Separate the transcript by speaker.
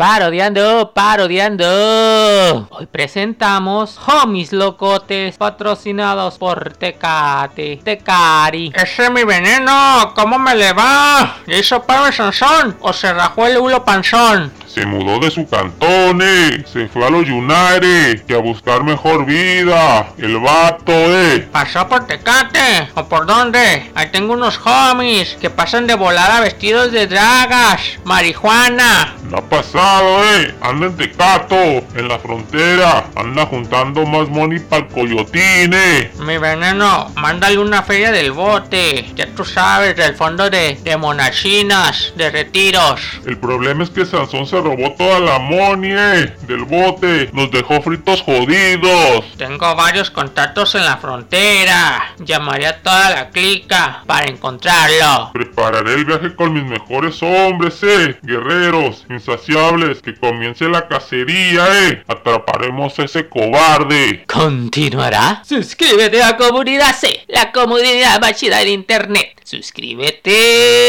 Speaker 1: Parodiando, parodiando. Hoy presentamos Homies Locotes patrocinados por Tecate, Tecari.
Speaker 2: Ese es mi veneno, ¿cómo me le va? ¿Le hizo Pablo Sansón o se rajó el hulo panzón?
Speaker 3: Se mudó de su cantón, eh. Se fue a los United, que a buscar mejor vida. El vato, eh.
Speaker 2: ¿Pasó por Tecate? ¿O por dónde? Ahí tengo unos homies que pasan de volada vestidos de dragas, marihuana.
Speaker 3: No ha pasado, eh. Anda en Tecato, en la frontera. Anda juntando más money para el coyotín, eh.
Speaker 2: Mi veneno, mándale una feria del bote. Ya tú sabes, del fondo de, de monachinas, de retiros.
Speaker 3: El problema es que Sansón se robó toda la money, eh, del bote. Nos dejó fritos jodidos.
Speaker 2: Tengo varios contactos en la frontera. Llamaré a toda la clica para encontrarlo.
Speaker 3: Prepararé el viaje con mis mejores hombres, eh. Guerreros, insaciables. Que comience la cacería, eh. Atraparemos a ese cobarde.
Speaker 1: Continuará. Suscríbete a Comunidad C, la comunidad más chida del internet. Suscríbete.